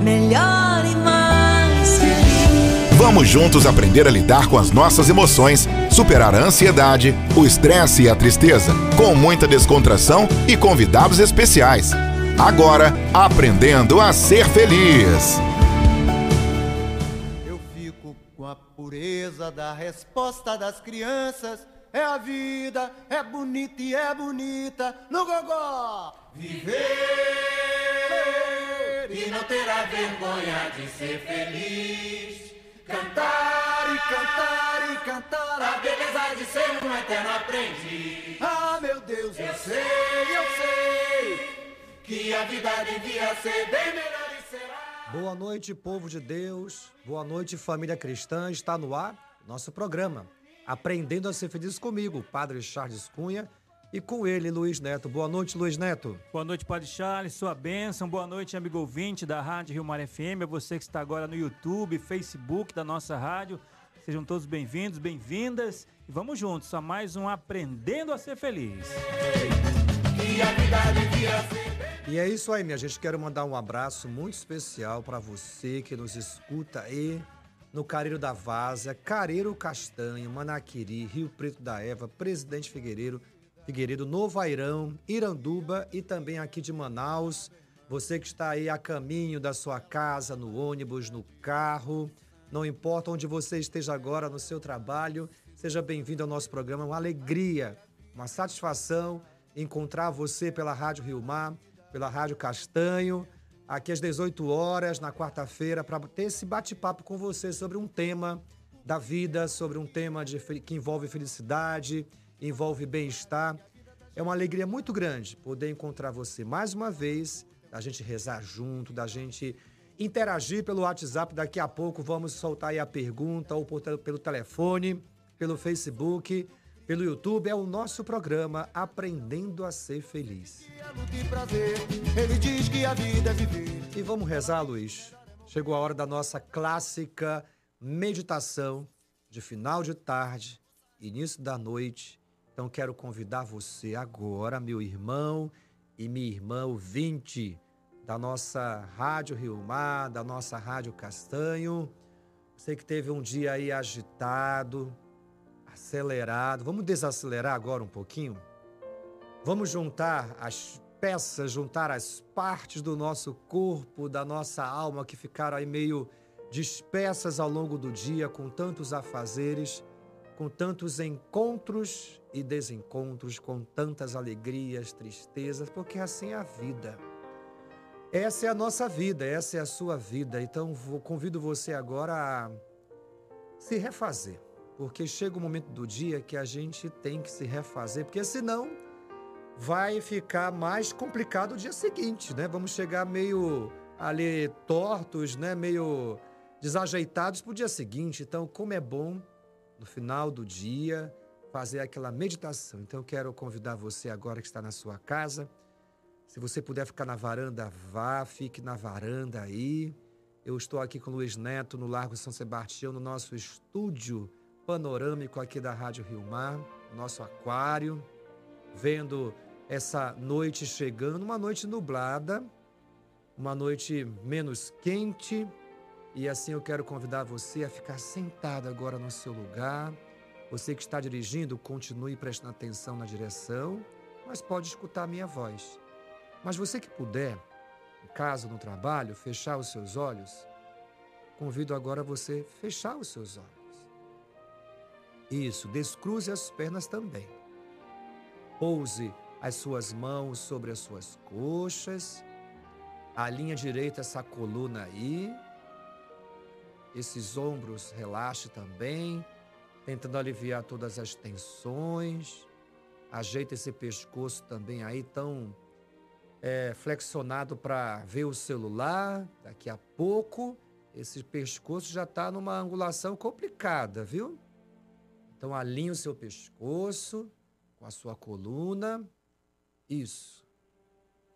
melhor e mais feliz. Vamos juntos aprender a lidar com as nossas emoções, superar a ansiedade, o estresse e a tristeza, com muita descontração e convidados especiais. Agora, aprendendo a ser feliz. Eu fico com a pureza da resposta das crianças. É a vida, é bonita e é bonita no gogó. Viver e não terá vergonha de ser feliz. Cantar e cantar e cantar a beleza de ser um eterno aprendiz. Ah, meu Deus, eu sei, eu sei que a vida devia ser bem melhor e será. Boa noite, povo de Deus. Boa noite, família cristã. Está no ar nosso programa. Aprendendo a ser feliz comigo, Padre Charles Cunha, e com ele, Luiz Neto. Boa noite, Luiz Neto. Boa noite, Padre Charles, sua bênção. Boa noite, amigo ouvinte da Rádio Rio Mar FM, a você que está agora no YouTube, Facebook da nossa rádio. Sejam todos bem-vindos, bem-vindas e vamos juntos a mais um Aprendendo a Ser Feliz. E é isso aí, minha gente. Quero mandar um abraço muito especial para você que nos escuta aí no Careiro da Várzea, Careiro Castanho, Manaquiri, Rio Preto da Eva, Presidente Figueiredo, Figueiredo, Novo Airão, Iranduba e também aqui de Manaus. Você que está aí a caminho da sua casa, no ônibus, no carro, não importa onde você esteja agora no seu trabalho, seja bem-vindo ao nosso programa. Uma alegria, uma satisfação encontrar você pela Rádio Rio Mar, pela Rádio Castanho, aqui às 18 horas, na quarta-feira, para ter esse bate-papo com você sobre um tema da vida, sobre um tema de, que envolve felicidade, envolve bem-estar. É uma alegria muito grande poder encontrar você mais uma vez, da gente rezar junto, da gente interagir pelo WhatsApp. Daqui a pouco vamos soltar aí a pergunta, ou por pelo telefone, pelo Facebook, pelo YouTube. É o nosso programa Aprendendo a Ser Feliz. é. E vamos rezar, Luiz. Chegou a hora da nossa clássica meditação de final de tarde, início da noite. Então quero convidar você agora, meu irmão e minha irmã ouvinte da nossa Rádio Rio Mar, da nossa Rádio Castanho. Você que teve um dia aí agitado, acelerado. Vamos desacelerar agora um pouquinho? Vamos juntar as peças, juntar as partes do nosso corpo, da nossa alma que ficaram aí meio dispersas ao longo do dia com tantos afazeres, com tantos encontros e desencontros, com tantas alegrias, tristezas, porque assim é a vida. Essa é a nossa vida, essa é a sua vida. Então, vou, convido você agora a se refazer, porque chega o momento do dia que a gente tem que se refazer, porque senão vai ficar mais complicado o dia seguinte, né? Vamos chegar meio ali tortos, né? Meio desajeitados para o dia seguinte. Então, como é bom no final do dia fazer aquela meditação. Então, eu quero convidar você agora que está na sua casa. Se você puder ficar na varanda, vá, fique na varanda aí. Eu estou aqui com o Luiz Neto no Largo São Sebastião, no nosso estúdio panorâmico aqui da Rádio Rio Mar, nosso aquário, vendo essa noite chegando, uma noite nublada, uma noite menos quente. E assim eu quero convidar você a ficar sentado agora no seu lugar. Você que está dirigindo, continue prestando atenção na direção, mas pode escutar a minha voz. Mas você que puder, em casa, no trabalho, fechar os seus olhos, convido agora você a fechar os seus olhos. Isso, descruze as pernas também. Pouse as suas mãos sobre as suas coxas. Alinha direita essa coluna aí. Esses ombros relaxe também, tentando aliviar todas as tensões. Ajeita esse pescoço também aí tão é, flexionado para ver o celular. Daqui a pouco, esse pescoço já está numa angulação complicada, viu? Então alinhe o seu pescoço com a sua coluna. Isso.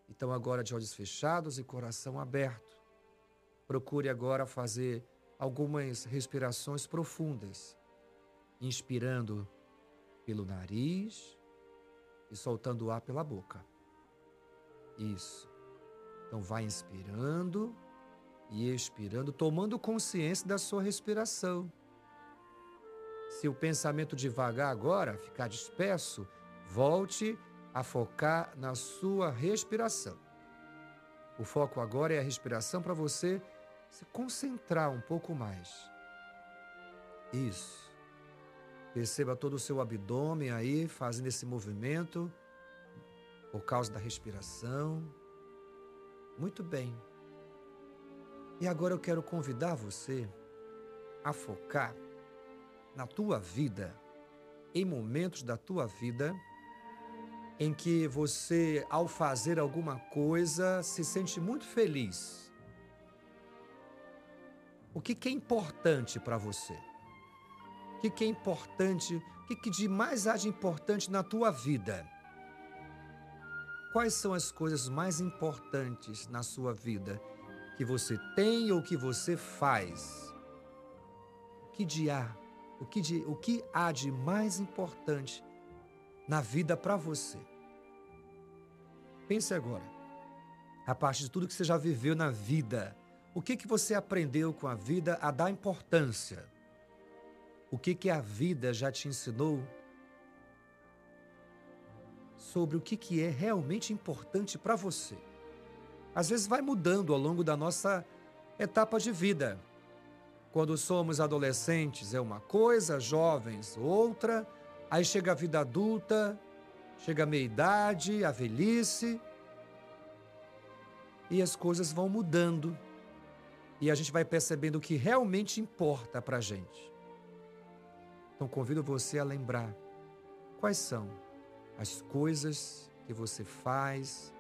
Então agora de olhos fechados e coração aberto. Procure agora fazer algumas respirações profundas, inspirando pelo nariz e soltando o ar pela boca. Isso. Então vai inspirando e expirando, tomando consciência da sua respiração. Se o pensamento devagar agora ficar disperso, volte a focar na sua respiração. O foco agora é a respiração para você se concentrar um pouco mais. Isso. Perceba todo o seu abdômen aí fazendo esse movimento por causa da respiração. Muito bem. E agora eu quero convidar você a focar na tua vida, em momentos da tua vida em que você, ao fazer alguma coisa, se sente muito feliz. O que, que é importante para você? O que, que é importante? O que, que de mais há de importante na tua vida? Quais são as coisas mais importantes na sua vida que você tem ou que você faz? O que de há? O que, de, o que há de mais importante na vida para você? Pense agora. A partir de tudo que você já viveu na vida, o que que você aprendeu com a vida a dar importância? O que que a vida já te ensinou sobre o que que é realmente importante para você? Às vezes vai mudando ao longo da nossa etapa de vida. Quando somos adolescentes é uma coisa, jovens outra, aí chega a vida adulta, chega a meia-idade, a velhice, e as coisas vão mudando. E a gente vai percebendo o que realmente importa para a gente. Então convido você a lembrar quais são as coisas que você faz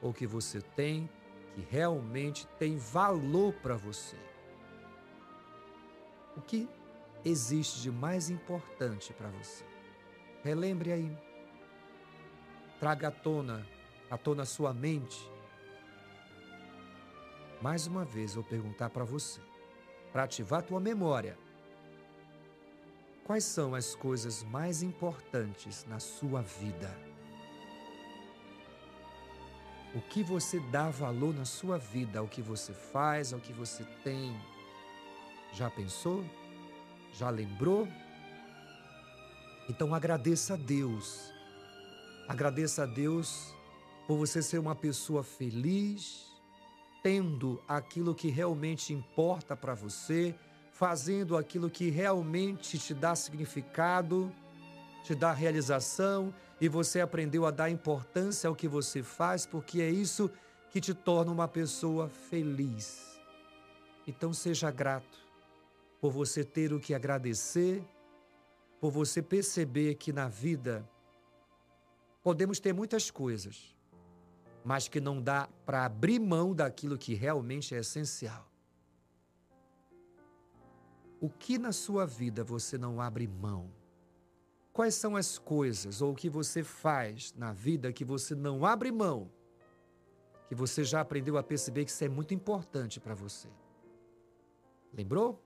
ou que você tem que realmente tem valor para você. O que existe de mais importante para você? Relembre aí. Traga à tona, à tona sua mente. Mais uma vez vou perguntar para você, para ativar tua memória. Quais são as coisas mais importantes na sua vida? O que você dá valor na sua vida, ao que você faz, ao que você tem? Já pensou? Já lembrou? Então agradeça a Deus. Agradeça a Deus por você ser uma pessoa feliz, tendo aquilo que realmente importa para você, fazendo aquilo que realmente te dá significado, te dá realização e você aprendeu a dar importância ao que você faz, porque é isso que te torna uma pessoa feliz. Então seja grato por você ter o que agradecer, por você perceber que na vida podemos ter muitas coisas, mas que não dá para abrir mão daquilo que realmente é essencial. O que na sua vida você não abre mão? Quais são as coisas ou o que você faz na vida que você não abre mão? Que você já aprendeu a perceber que isso é muito importante para você. Lembrou?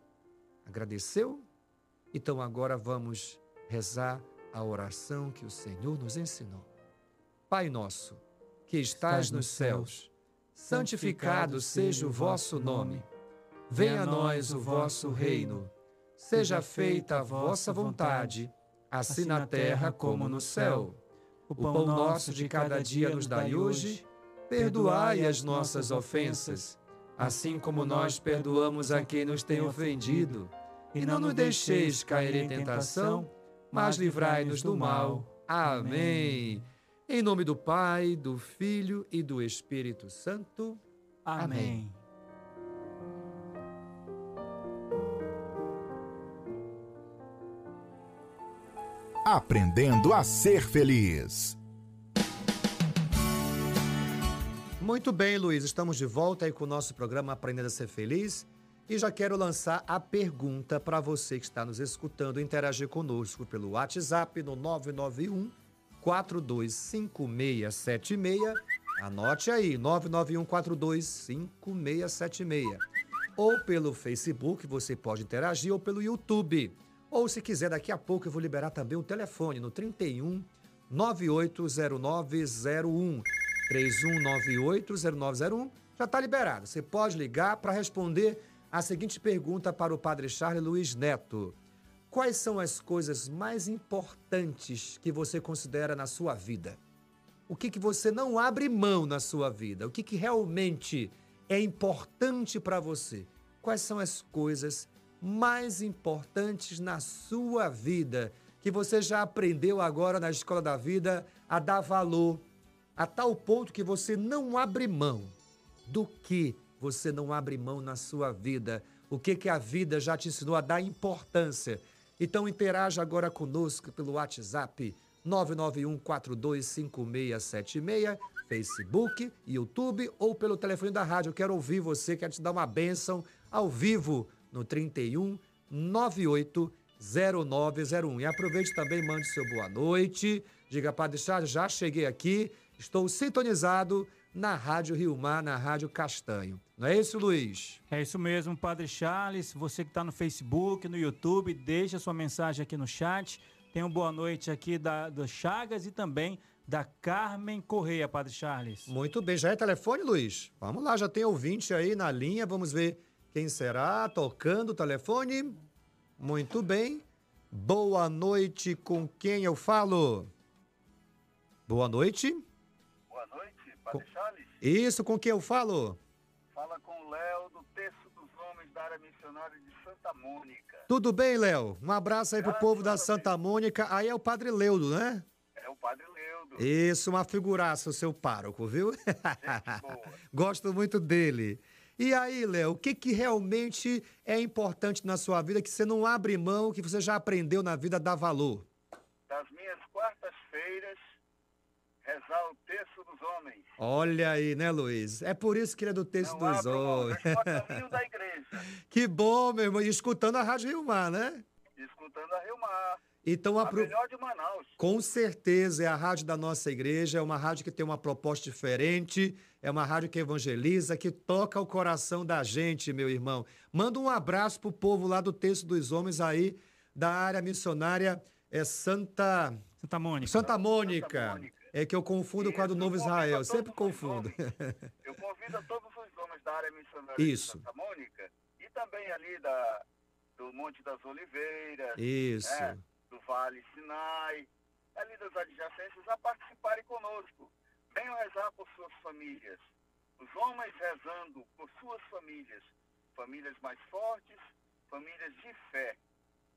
Agradeceu? Então agora vamos rezar a oração que o Senhor nos ensinou. Pai nosso, que estás nos céus, santificado seja o vosso nome. Venha a nós o vosso reino. Seja feita a vossa vontade assim na terra como no céu. O pão nosso de cada dia nos dai hoje, perdoai as nossas ofensas, assim como nós perdoamos a quem nos tem ofendido. E não nos deixeis cair em tentação, mas livrai-nos do mal. Amém. Em nome do Pai, do Filho e do Espírito Santo. Amém. Aprendendo a ser feliz. Muito bem, Luiz, estamos de volta aí com o nosso programa Aprendendo a Ser Feliz. E já quero lançar a pergunta para você que está nos escutando interagir conosco pelo WhatsApp no 991 425676. Anote aí, 991 425676. Ou pelo Facebook, você pode interagir, ou pelo YouTube. Ou se quiser, daqui a pouco eu vou liberar também o telefone no 31 980901. 31980901. Já está liberado. Você pode ligar para responder a seguinte pergunta para o Padre Charles Luiz Neto. Quais são as coisas mais importantes que você considera na sua vida? O que, que você não abre mão na sua vida? O que, que realmente é importante para você? Quais são as coisas mais importantes na sua vida que você já aprendeu agora na escola da vida a dar valor a tal ponto que você não abre mão do que você não abre mão na sua vida? O que que a vida já te ensinou a dar importância? Então interaja agora conosco pelo WhatsApp 991425676, Facebook, YouTube ou pelo telefone da rádio. Eu quero ouvir você, quero te dar uma bênção ao vivo no 31 98 0901. E aproveite também, mande seu boa noite. Diga, Padre Charles, já cheguei aqui, estou sintonizado na Rádio Rio Mar, na Rádio Castanho. Não é isso, Luiz? É isso mesmo, Padre Charles. Você que está no Facebook, no YouTube, deixa sua mensagem aqui no chat. Tenha uma boa noite aqui da, do Chagas e também da Carmen Correia, Padre Charles. Muito bem, já é telefone, Luiz? Vamos lá, já tem ouvinte aí na linha, vamos ver quem será, tocando o telefone. Muito bem. Boa noite, com quem eu falo? Boa noite. Boa noite, Padre Charles. Isso, com quem eu falo? Fala com o Léo do Terço dos Homens da área missionária de Santa Mônica. Tudo bem, Léo? Um abraço aí pro povo da. Santa Mônica. Aí é o Padre Leudo, né? É o Padre Leudo. Isso, uma figuraça, o seu pároco, viu? Gente. Gosto muito dele. E aí, Léo, o que, que realmente é importante na sua vida que você não abre mão, que você já aprendeu na vida dar valor? Das minhas quartas-feiras, rezar o Terço dos Homens. Olha aí, né, Luiz? É por isso que ele é do texto Não dos mão, homens. o caminho da igreja. Que bom, meu irmão. E escutando a Rádio Rio Mar, né? Escutando a Rio Mar, Então, a apro... melhor de Manaus. com certeza é a rádio da nossa igreja, é uma rádio que tem uma proposta diferente, é uma rádio que evangeliza, que toca o coração da gente, meu irmão. Manda um abraço pro povo lá do Texto dos Homens aí, da área missionária é Santa... Santa Mônica. Santa Mônica. Santa Mônica. É que eu confundo com a do Isso, Novo Israel, a sempre confundo. homens. Eu convido a todos os homens da área missionária Isso. de Santa Mônica e também ali da, do Monte das Oliveiras, Isso. né, do Vale Sinai, ali das adjacências, a participarem conosco. Venham rezar por suas famílias. Os homens rezando por suas famílias, famílias mais fortes, famílias de fé.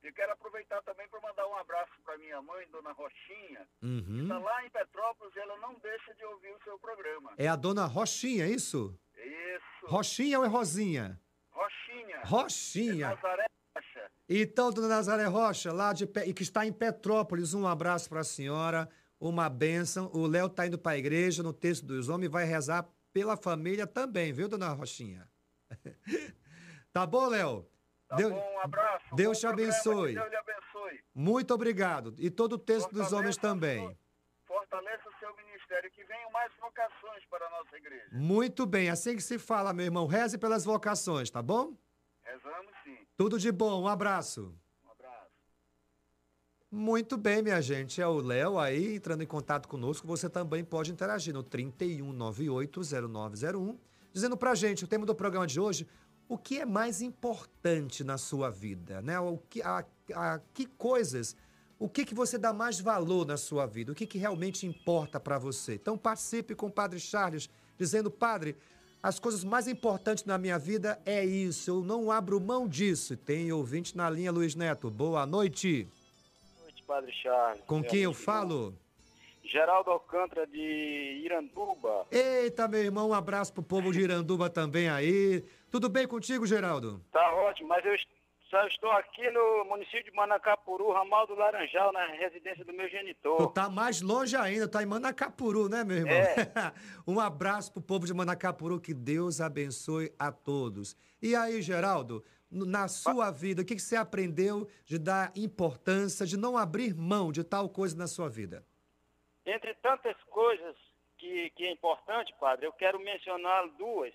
E quero aproveitar também para mandar um abraço para minha mãe, Dona Rochinha, que Uhum. está lá em Petrópolis e ela não deixa de ouvir o seu programa. É a dona Rochinha, é isso? Isso. Rochinha ou é Rosinha? Rochinha. Rochinha. É Nazaré. Então, dona Nazaré Rocha, lá de e que está em Petrópolis, um abraço para a senhora, uma bênção. O Léo está indo para a igreja no texto dos homens e vai rezar pela família também, viu, dona Rochinha? tá bom, Léo? Tá Deus- bom, um abraço. Deus te abençoe. Deus lhe abençoe. Muito obrigado. E todo o texto dos Fortaleça homens a também. Fortaleça o seu ministério, que venham mais vocações para a nossa igreja. Muito bem, assim que se fala, meu irmão. Reze pelas vocações, tá bom? Rezamos. Tudo de bom, um abraço. Um abraço. Muito bem, minha gente. É o Léo aí entrando em contato conosco. Você também pode interagir no 31980901, dizendo pra gente o tema do programa de hoje. O que é mais importante na sua vida, né? O que, a, a- que coisas, o que, que você dá mais valor na sua vida? O que, que realmente importa pra você? Então participe com o Padre Charles, dizendo, Padre, as coisas mais importantes na minha vida é isso, eu não abro mão disso. Tem ouvinte na linha, Luiz Neto. Boa noite. Boa noite, Padre Charles. Com quem eu falo? Geraldo Alcântara de Iranduba. Eita, meu irmão, um abraço pro povo de Iranduba também aí. Tudo bem contigo, Geraldo? Tá ótimo, mas eu só estou aqui no município de Manacapuru, ramal do Laranjal, na residência do meu Tu genitor. tá mais longe ainda, tá em Manacapuru, né, meu irmão? É. um abraço pro povo de Manacapuru, que Deus abençoe a todos. E aí, Geraldo, na sua vida, o que, que você aprendeu de dar importância, de não abrir mão de tal coisa na sua vida? Entre tantas coisas que, que é importante, Padre, eu quero mencionar duas.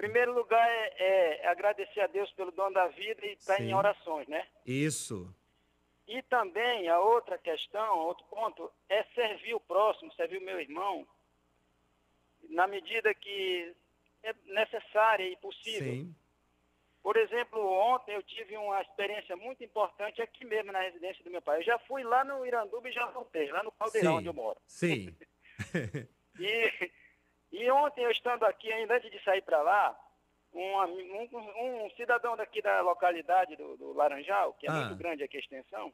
Primeiro lugar é, é agradecer a Deus pelo dom da vida e estar Sim. em orações, né? Isso. E também a outra questão, outro ponto, é servir o próximo, servir o meu irmão, na medida que é necessária e possível. Sim. Por exemplo, ontem eu tive uma experiência muito importante aqui mesmo na residência do meu pai. Eu já fui lá no Iranduba e já voltei, lá no Caldeirão Sim. onde eu moro. Sim. E, e ontem, eu estando aqui, ainda antes de sair para lá, um, um- um cidadão daqui da localidade do, do Laranjal, que é Ah. muito grande aqui a extensão,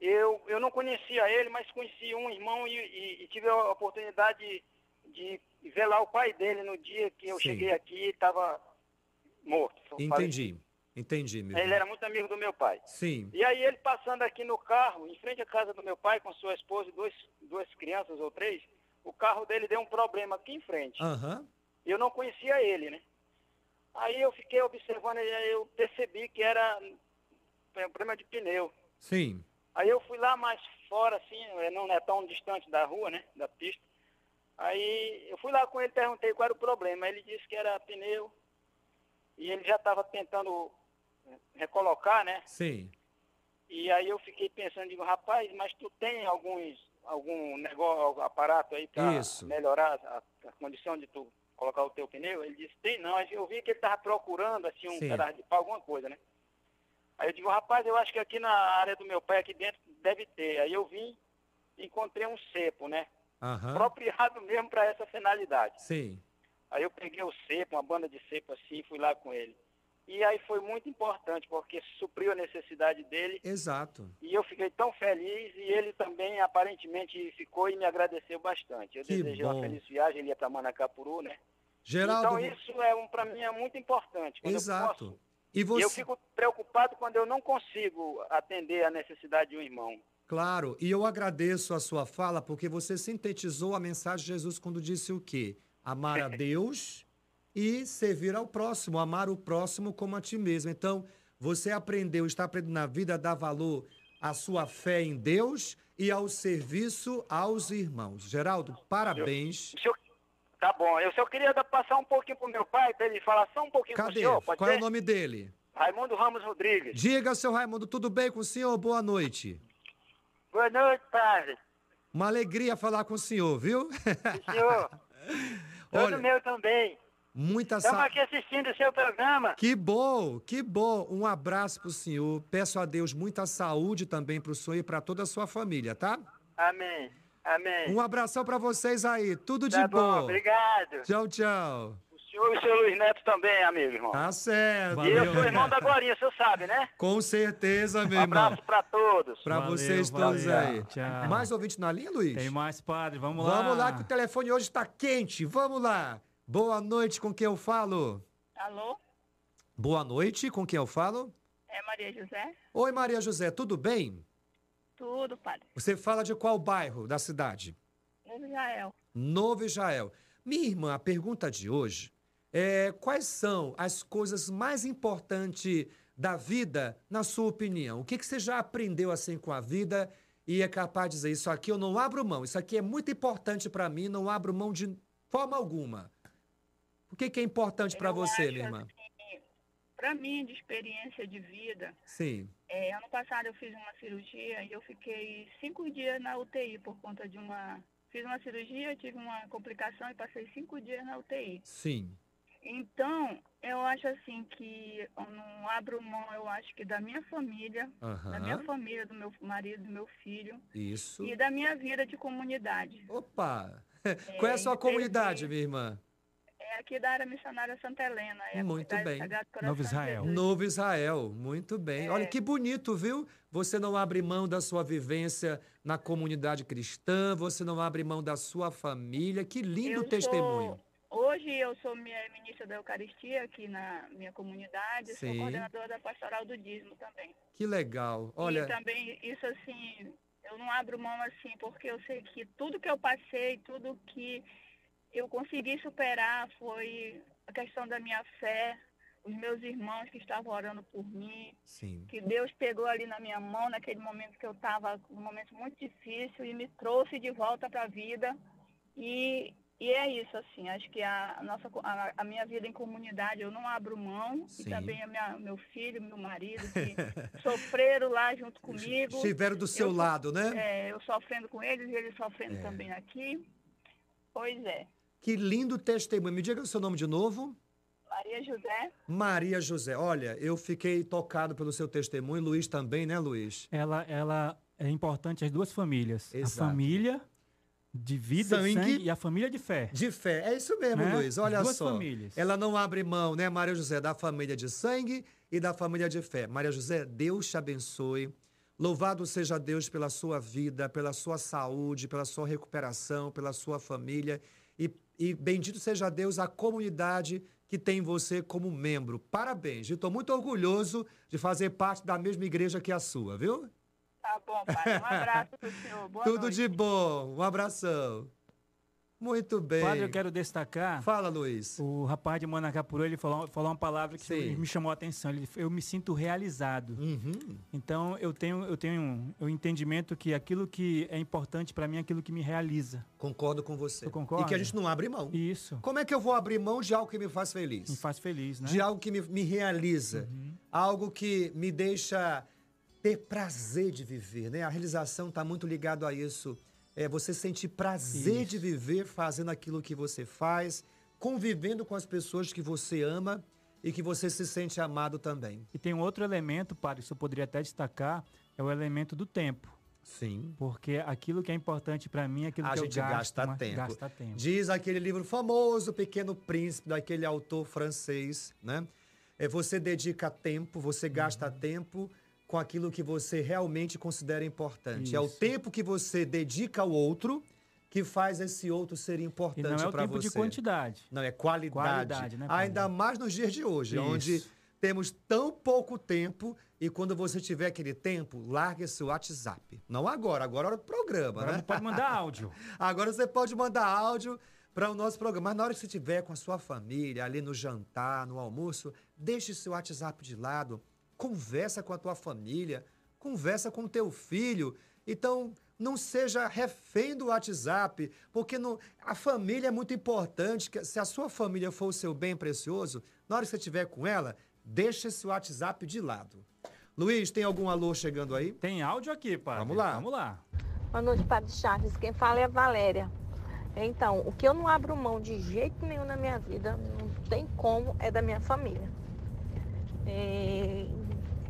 eu, eu não conhecia ele, mas conheci um irmão e, e- e tive a oportunidade de, de ver lá o pai dele no dia que eu Sim. cheguei aqui e estava morto. Entendi. Entendi, meu Ele era muito amigo do meu pai. Sim. E aí ele passando aqui no carro, em frente à casa do meu pai, com sua esposa e dois, duas crianças ou três, o carro dele deu um problema aqui em frente. E eu não conhecia ele, né? Aí eu fiquei observando e eu percebi que era um problema de pneu. Sim. Aí eu fui lá mais fora, assim, eh, não é tão distante da rua, né? Da pista. Aí eu fui lá com ele, perguntei qual era o problema. Ele disse que era pneu. E ele já estava tentando eh, recolocar, né? Sim. E aí eu fiquei pensando, digo, rapaz, mas tu tem alguns, algum negócio, algum aparato aí para melhorar a, a condição de tu colocar o teu pneu? Ele disse, tem não. Eu vi que ele estava procurando, assim, um Sim. pedaço de pau, alguma coisa, né? Aí eu digo, rapaz, eu acho que aqui na área do meu pai, aqui dentro, deve ter. Aí eu vim, encontrei um cepo, né? Aham. Apropriado mesmo para essa finalidade. Sim. Aí eu peguei o cepo, uma banda de cepo assim, fui lá com ele. E aí foi muito importante, porque supriu a necessidade dele Exato. e eu fiquei tão feliz e ele também aparentemente ficou e me agradeceu bastante. Eu Que desejei bom. uma feliz viagem, ele ia para Manacapuru, né? Geraldo. então isso é um, para mim é muito importante. Eu Exato. posso. E E você. eu fico preocupado quando eu não consigo atender a necessidade de um irmão. Claro, e eu agradeço a sua fala porque você sintetizou a mensagem de Jesus quando disse o quê? Amar a Deus e servir ao próximo, amar o próximo como a ti mesmo. Então, você aprendeu, está aprendendo na vida a dar valor à sua fé em Deus e ao serviço aos irmãos. Geraldo, parabéns. O senhor- Tá bom, eu só queria passar um pouquinho pro meu pai, para ele falar só um pouquinho com o Cadê? senhor, Qual é ser? o nome dele? Raimundo Ramos Rodrigues. Diga, seu Raimundo, tudo bem com o senhor? Boa noite. Boa noite, padre. Uma alegria falar com o senhor, viu? O senhor. Olha, Todo meu também. Muita Estamos aqui assistindo o seu programa. Que bom, que bom. Um abraço pro senhor. Peço a Deus muita saúde também pro senhor e para toda a sua família, tá? Amém. Amém. Um abração para vocês aí. Tudo de tá bom, bom. obrigado. Tchau, tchau. O senhor e o seu Luiz Neto também, amigo, irmão. Tá certo. e eu Valeu, sou irmão da Glorinha, o senhor sabe, né? Com certeza, Um meu irmão. abraço pra todos. Para Valeu, vocês todos valeu. aí. Tchau. Mais ouvinte na linha, Luiz? Tem mais, padre. Vamos lá. Vamos lá que o telefone hoje está quente. Vamos lá. Boa noite, com quem eu falo? Alô? Boa noite, com quem eu falo? É Maria José? Oi, Maria José, tudo bem? Tudo, padre. Você fala de qual bairro da cidade? Novo Israel. Novo Israel. Minha irmã, a pergunta de hoje é quais são as coisas mais importantes da vida, na sua opinião? O que, que você já aprendeu assim com a vida e é capaz de dizer isso aqui eu não abro mão, isso aqui é muito importante para mim, não abro mão de forma alguma. O que, que é importante para você, minha irmã? assim, Pra mim, de experiência de vida, Sim, é, ano passado eu fiz uma cirurgia e eu fiquei cinco dias na UTI por conta de uma. Fiz uma cirurgia, tive uma complicação e passei cinco dias na UTI. sim. Então, eu acho assim que eu não abro mão, eu acho que da minha família, da minha família, do meu marido, do meu filho Isso. e da minha vida de comunidade. Opa! Qual é a sua e comunidade, minha irmã? É aqui da área missionária Santa Helena. É Muito bem. Novo Israel. Novo Israel, muito bem. É. Olha que bonito, viu? Você não abre mão da sua vivência na comunidade cristã, você não abre mão da sua família. Que lindo Eu testemunho. sou- hoje eu sou minha ministra da Eucaristia aqui na minha comunidade, Sim. sou coordenadora da pastoral do dízimo também. Que legal. E Olha, também isso assim, eu não abro mão assim, porque eu sei que tudo que eu passei, tudo que eu consegui superar foi a questão da minha fé, os meus irmãos que estavam orando por mim, sim. que Deus pegou ali na minha mão naquele momento que eu estava num momento muito difícil e me trouxe de volta para a vida. E, e é isso, assim, acho que a, nossa, a, a minha vida em comunidade eu não abro mão, Sim. e também a minha, meu filho, meu marido, que sofreram lá junto comigo. Estiveram do seu Eu- lado, né? É, eu sofrendo com eles e eles sofrendo É. também aqui. Pois é. Que lindo testemunho. Me diga o seu nome de novo. Maria José. Maria José. Olha, eu fiquei tocado pelo seu testemunho. Luiz também, né, Luiz? Ela, ela é importante as duas famílias. Exato. A família de vida, Sangue. de sangue e a família de fé. De fé. É isso mesmo, Né? Luiz. Olha As duas só. famílias. Ela não abre mão, né, Maria José, da família de sangue e da família de fé. Maria José, Deus te abençoe. Louvado seja Deus pela sua vida, pela sua saúde, pela sua recuperação, pela sua família. E, e bendito seja Deus a comunidade que tem você como membro. Parabéns. Estou muito orgulhoso de fazer parte da mesma igreja que a sua, viu? Tá bom, padre. Um abraço pro senhor. Boa Tudo noite. de bom. Um abração. Muito bem. Padre, eu quero destacar. Fala, Luiz. O rapaz de Manacapuru, ele falou, falou uma palavra que Sim. me chamou a atenção. Ele, eu me sinto realizado. Uhum. Então, eu tenho, eu tenho o entendimento que aquilo que é importante para mim é aquilo que me realiza. Concordo com você. Tu concorda? E que a gente não abre mão. Isso. Como é que eu vou abrir mão de algo que me faz feliz? Me faz feliz, né? De algo que me, me realiza. Algo que me deixa ter prazer de viver, né? A realização está muito ligado a isso. É você sentir prazer Isso. de viver fazendo aquilo que você faz, convivendo com as pessoas que você ama e que você se sente amado também. E tem um outro elemento, padre, isso eu poderia até destacar, é o elemento do tempo. Sim. Porque aquilo que é importante para mim é aquilo A que gente eu gasto. gasta uma- tempo. Gasta tempo. Diz aquele livro famoso, Pequeno Príncipe, daquele autor francês, né? É, você dedica tempo, você gasta Uhum. tempo com aquilo que você realmente considera importante. É o Isso. tempo que você dedica ao outro que faz esse outro ser importante não é o para tempo você. de quantidade. Não, é qualidade. Qualidade, né? Ainda mais nos dias de hoje, Isso. onde temos tão pouco tempo e quando você tiver aquele tempo, largue esse WhatsApp. Não agora, agora é hora do programa, Agora né? pode mandar áudio. Agora você pode mandar áudio para o nosso programa. Mas na hora que você estiver com a sua família, ali no jantar, no almoço, deixe seu WhatsApp de lado, conversa com a tua família, conversa com o teu filho. Então, não seja refém do WhatsApp, porque não- a família é muito importante. que Se a sua família for o seu bem precioso, na hora que você estiver com ela, deixe esse WhatsApp de lado. Luiz, tem algum alô chegando aí? Tem áudio aqui, padre. Vamos lá. Vamos lá. Boa noite, Padre Charles. Quem fala é a Valéria. Então, o que eu não abro mão de jeito nenhum na minha vida, não tem como, é da minha família. É,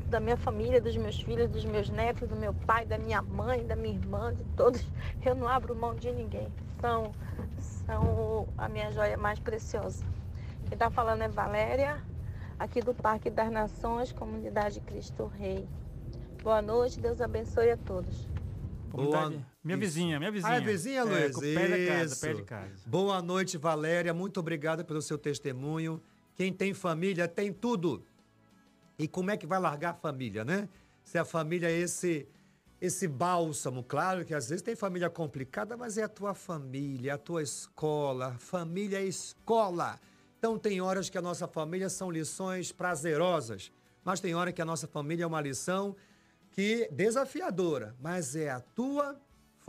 da minha família, dos meus filhos, dos meus netos, do meu pai, da minha mãe, da minha irmã, de todos. Eu não abro mão de ninguém. São, são a minha joia mais preciosa. Quem está falando é Valéria, aqui do Parque das Nações, Comunidade Cristo Rei. Boa noite, Deus abençoe a todos. Comunidade- Minha Isso. vizinha, minha vizinha. Ah, é vizinha, Luiz? É, pé casa, pé de casa. Boa noite, Valéria. Muito obrigado pelo seu testemunho. Quem tem família tem tudo. E como é que vai largar a família, né? Se a família é esse esse bálsamo, claro que às vezes tem família complicada, mas é a tua família, a tua escola. Família é escola. Então tem horas que a nossa família são lições prazerosas, mas tem hora que a nossa família é uma lição que desafiadora, mas é a tua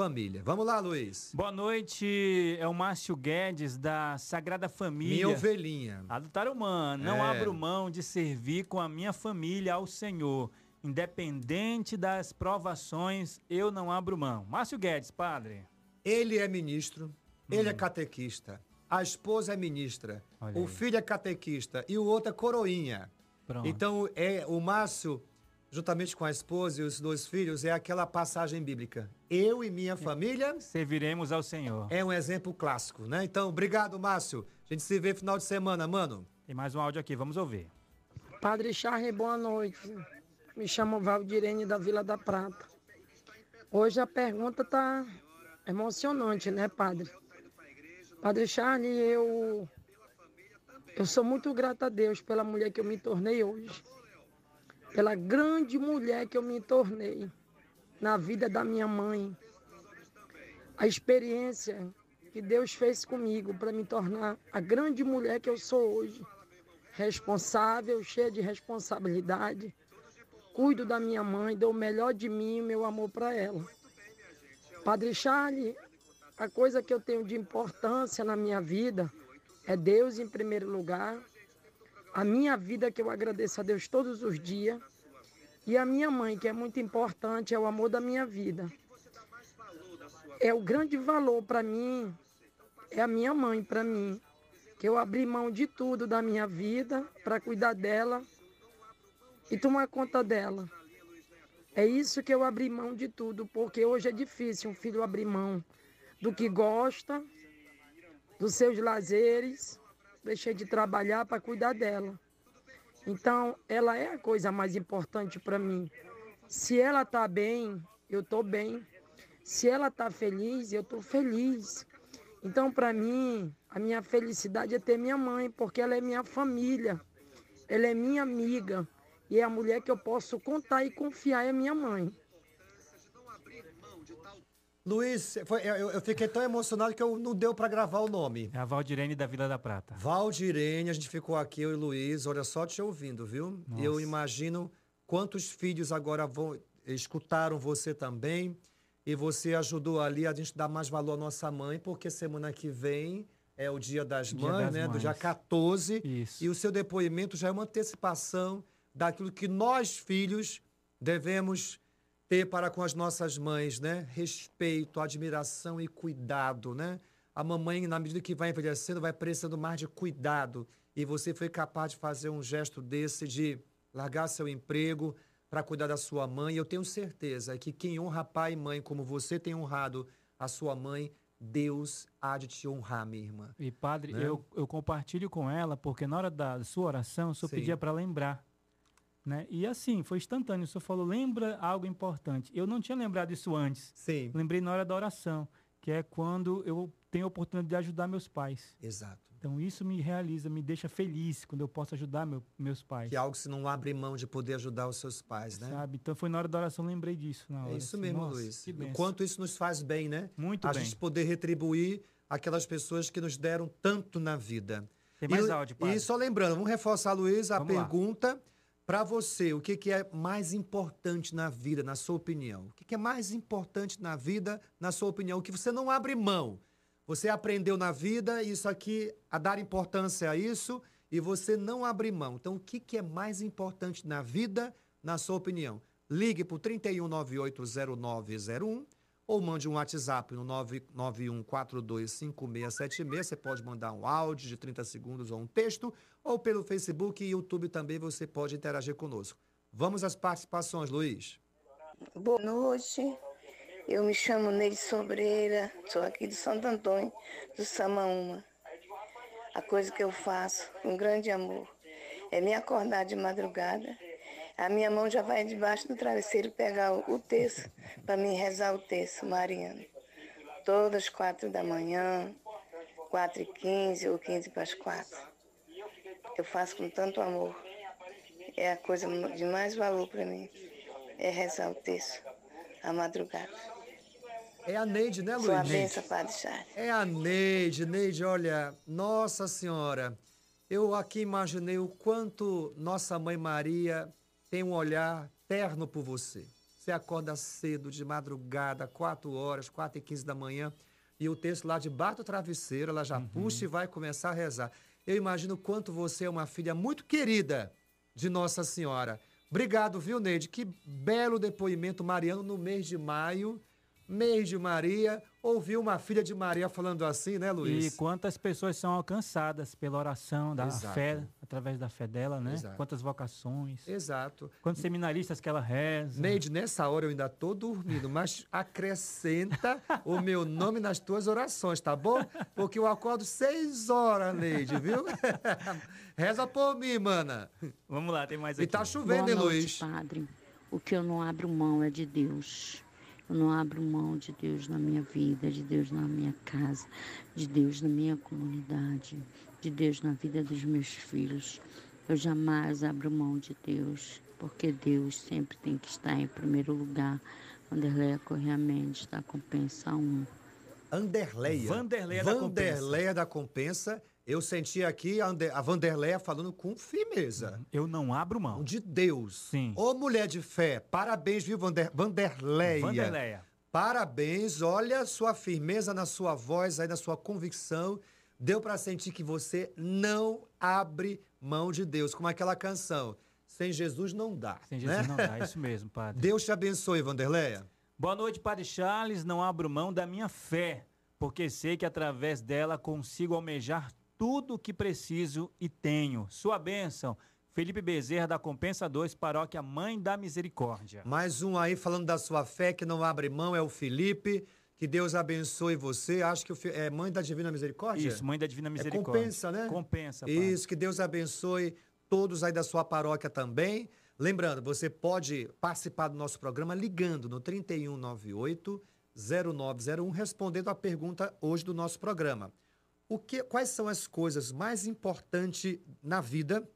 família. Vamos lá, Luiz. Boa noite, é o Márcio Guedes, da Sagrada Família. Minha ovelhinha. A do Tarumã. Não É. abro mão de servir com a minha família ao Senhor. Independente das provações, eu não abro mão. Márcio Guedes, padre. Ele é ministro, ele é catequista, a esposa é ministra, Hum. Olha o aí. filho é catequista e o outro é coroinha. Pronto. Então, é o Márcio, juntamente com a esposa e os dois filhos, é aquela passagem bíblica. Eu e minha família Serviremos ao Senhor. é um exemplo clássico, né? Então, obrigado, Márcio. A gente se vê final de semana, mano. Tem mais um áudio aqui, vamos ouvir. Padre Charre, boa noite. Me chamo Valdirene da Vila da Prata. Hoje a pergunta tá emocionante, né, padre? Padre Charlie, eu eu sou muito grata a Deus pela mulher que eu me tornei hoje. Pela grande mulher que eu me tornei na vida da minha mãe. A experiência que Deus fez comigo para me tornar a grande mulher que eu sou hoje responsável, cheia de responsabilidade. Cuido da minha mãe, dou o melhor de mim e meu amor para ela. Padre Charlie, a coisa que eu tenho de importância na minha vida é Deus em primeiro lugar, a minha vida que eu agradeço a Deus todos os dias e a minha mãe, que é muito importante, é o amor da minha vida. É o grande valor para mim é a minha mãe para mim. Que eu abri mão de tudo da minha vida para cuidar dela e tomar conta dela. É isso que eu abri mão de tudo, porque hoje é difícil um filho abrir mão do que gosta, dos seus lazeres, deixei de trabalhar para cuidar dela. Então, ela é a coisa mais importante para mim. Se ela tá bem, eu tô bem. Se ela tá feliz, eu tô feliz. Então, para mim, a minha felicidade é ter minha mãe, porque ela é minha família. Ela é minha amiga. E é a mulher que eu posso contar e confiar é minha mãe. Luiz, foi- eu, eu fiquei tão emocionado que eu não deu para gravar o nome. É a Valdirene da Vila da Prata. Valdirene, a gente ficou aqui, eu e Luiz, olha só te ouvindo, viu? Nossa. Eu imagino quantos filhos agora vão escutaram você também e você ajudou ali a gente dar mais valor à nossa mãe, porque semana que vem é o Dia das Dia Mães, das né? Do Mães. dia 14. Isso. E o seu depoimento já é uma antecipação daquilo que nós, filhos, devemos ter para com as nossas mães, né? Respeito, admiração e cuidado, né? A mamãe, na medida que vai envelhecendo, vai precisando mais de cuidado. E você foi capaz de fazer um gesto desse, de largar seu emprego para cuidar da sua mãe. Eu tenho certeza que quem honra pai e mãe como você tem honrado a sua mãe, Deus há de te honrar, minha irmã. E padre, Né? eu, eu compartilho com ela, porque na hora da sua oração, o senhor Sim. pedia para lembrar. Né? E assim, foi instantâneo. O senhor falou, lembra algo importante. Eu não tinha lembrado isso antes. Sim. Lembrei na hora da oração, que é quando eu tenho a oportunidade de ajudar meus pais. Exato. Então isso me realiza, me deixa feliz quando eu posso ajudar meu- meus pais. Que é algo que você não abre mão de poder ajudar os seus pais, né? Sabe? Então foi na hora da oração, eu lembrei disso. Na hora, É isso assim, mesmo, nossa, Luiz. O quanto isso nos faz bem, né? Muito a bem. gente poder retribuir aquelas pessoas que nos deram tanto na vida. Tem mais e, áudio, padre. E só lembrando, vamos reforçar, Luiz, a Vamos lá. Para você. O que, que é mais importante na vida, na sua opinião? O que, que é mais importante na vida, na sua opinião? O que você não abre mão. Você aprendeu na vida isso aqui, a dar importância a isso, e você não abre mão. Então, o que, que é mais importante na vida, na sua opinião? Ligue para o 31980901 ou mande um WhatsApp no 991425676. Você pode mandar um áudio de 30 segundos ou um texto, ou pelo Facebook e YouTube também você pode interagir conosco. Vamos às participações, Luiz. Boa noite. Eu me chamo Neide Sobreira, sou aqui de Santo Antônio, do Samaúma. A coisa que eu faço com grande amor é me acordar de madrugada. A minha mão já vai debaixo do travesseiro pegar o, o texto para me rezar o texto mariano. Todas quatro da manhã, quatro e quinze ou quinze para as quatro. Eu faço com tanto amor. É a coisa de mais valor para mim. É rezar o texto à madrugada. É a Neide, né, Luiz? Sua bênção, Padre Charles. É a Neide. Neide, olha, Nossa Senhora, eu aqui imaginei o quanto Nossa Mãe Maria tem um olhar terno por você. Você acorda cedo, de madrugada, 4 horas, 4 e 15 da manhã, e o texto lá debaixo do travesseiro, ela já puxa e vai começar a rezar. Eu imagino quanto você é uma filha muito querida de Nossa Senhora. Obrigado, viu, Neide? Que belo depoimento mariano no mês de maio. Mês de Maria, ouvi uma filha de Maria falando assim, né, Luiz? E quantas pessoas são alcançadas pela oração, da Exato. fé, através da fé dela, né? Exato. Quantas vocações. Exato. Quantos seminaristas que ela reza. Neide, nessa hora eu ainda tô dormindo, mas acrescenta o meu nome nas tuas orações, tá bom? Porque eu acordo seis horas, Neide, viu? Reza por mim, mana. Vamos lá, tem mais E aqui. tá chovendo, Boa hein, noite, Luiz? padre. O que eu não abro mão é de Deus. Eu não abro mão de Deus na minha vida, de Deus na minha casa, de Deus na minha comunidade, de Deus na vida dos meus filhos. Eu jamais abro mão de Deus, porque Deus sempre tem que estar em primeiro lugar. Vanderleia Correia Mendes, da Compensa 1. Anderleia. Vanderleia da Vanderleia da Compensa. Eu senti aqui a, Ande- a Vanderleia falando com firmeza. Eu não abro mão. De Deus. Sim. Ô, mulher de fé, parabéns, viu, Vander, Vanderleia? Vanderleia. Parabéns, olha sua firmeza na sua voz, aí na sua convicção. Deu pra sentir que você não abre mão de Deus, como aquela canção. Sem Jesus não dá. Sem Jesus né? não dá, isso mesmo, padre. Deus te abençoe, Vanderleia. Boa noite, Padre Charles. Não abro mão da minha fé. porque sei que através dela consigo almejar tudo o que preciso e tenho. Sua bênção. Felipe Bezerra, da Compensa 2, Paróquia Mãe da Misericórdia. Mais um aí falando da sua fé que não abre mão é o Felipe. Que Deus abençoe você. Acho que é Mãe da Divina Misericórdia? Isso, Mãe da Divina É Misericórdia. compensa, né? Compensa, Padre. Isso, que Deus abençoe todos aí da sua paróquia também. Lembrando, você pode participar do nosso programa ligando no 3198 0901, respondendo a pergunta hoje do nosso programa. O que, quais são as coisas mais importantes na vida,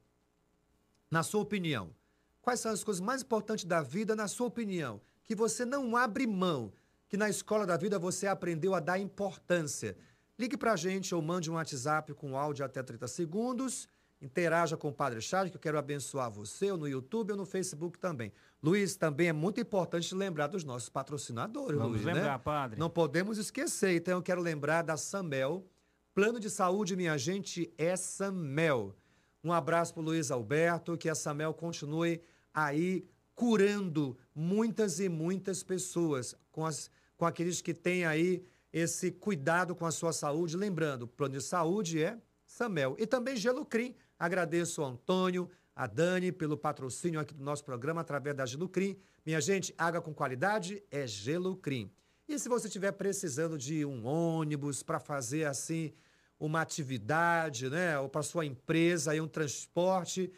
na sua opinião? Quais são as coisas mais importantes da vida, na sua opinião? Que você não abre mão, que na escola da vida você aprendeu a dar importância. Ligue pra gente ou mande um WhatsApp com áudio até 30 segundos. Interaja com o Padre Charles, que eu quero abençoar você, ou no YouTube ou no Facebook também. Luiz, também é muito importante lembrar dos nossos patrocinadores, Vamos Luiz, né? lembrar, Padre. Não podemos esquecer. Então, eu quero lembrar da Samel. Plano de saúde, minha gente, é Samel. Um abraço para Luiz Alberto, que a Samel continue aí curando muitas e muitas pessoas, com, as, com aqueles que têm aí esse cuidado com a sua saúde. Lembrando, plano de saúde é Samel. E também Gelucrim. Agradeço ao Antônio, a Dani, pelo patrocínio aqui do nosso programa através da Gelucrim. Minha gente, água com qualidade é Gelucrim. E se você estiver precisando de um ônibus para fazer assim uma atividade, né, ou para sua empresa, aí um transporte,